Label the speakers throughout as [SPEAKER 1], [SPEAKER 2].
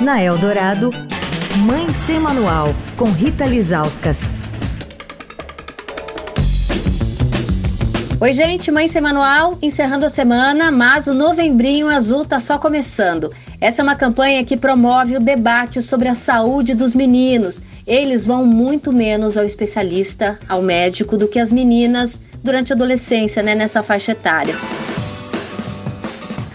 [SPEAKER 1] Na Eldorado, Mãe Sem Manual, com Rita Lizauskas.
[SPEAKER 2] Oi, gente, Mãe Sem Manual, encerrando a semana, mas o Novembrinho Azul tá só começando. Essa é uma campanha que promove o debate sobre a saúde dos meninos. Eles vão muito menos ao especialista, ao médico, do que as meninas durante a adolescência, né, nessa faixa etária.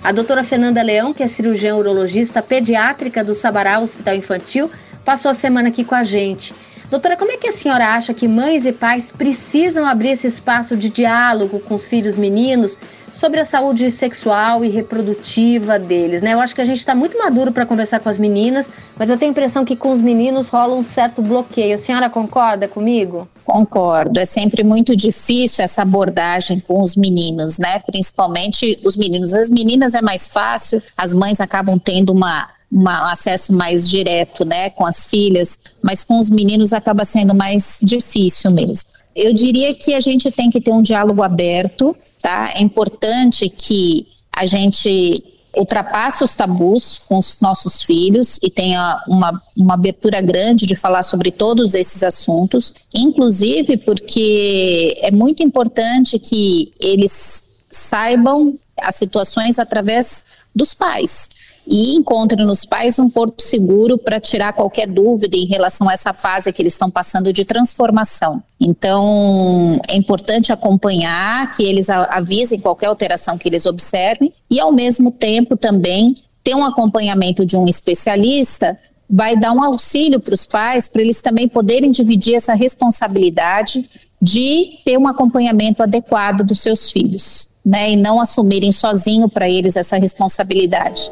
[SPEAKER 2] A doutora Fernanda Leão, que é cirurgiã urologista pediátrica do Sabará Hospital Infantil, passou a semana aqui com a gente. Doutora, como é que a senhora acha que mães e pais precisam abrir esse espaço de diálogo com os filhos meninos sobre a saúde sexual e reprodutiva deles, né? Eu acho que a gente está muito maduro para conversar com as meninas, mas eu tenho a impressão que com os meninos rola um certo bloqueio. A senhora concorda comigo?
[SPEAKER 3] Concordo. É sempre muito difícil essa abordagem com os meninos, né? Principalmente os meninos. As meninas é mais fácil, as mães acabam tendo uma um acesso mais direto, né, com as filhas, mas com os meninos acaba sendo mais difícil mesmo. Eu diria que a gente tem que ter um diálogo aberto, tá? É importante que a gente ultrapasse os tabus com os nossos filhos e tenha uma, uma abertura grande de falar sobre todos esses assuntos, inclusive porque é muito importante que eles saibam as situações através dos pais e encontre nos pais um porto seguro para tirar qualquer dúvida em relação a essa fase que eles estão passando de transformação. Então, é importante acompanhar, que eles avisem qualquer alteração que eles observem e, ao mesmo tempo, também ter um acompanhamento de um especialista vai dar um auxílio para os pais, para eles também poderem dividir essa responsabilidade de ter um acompanhamento adequado dos seus filhos, né? E não assumirem sozinho para eles essa responsabilidade.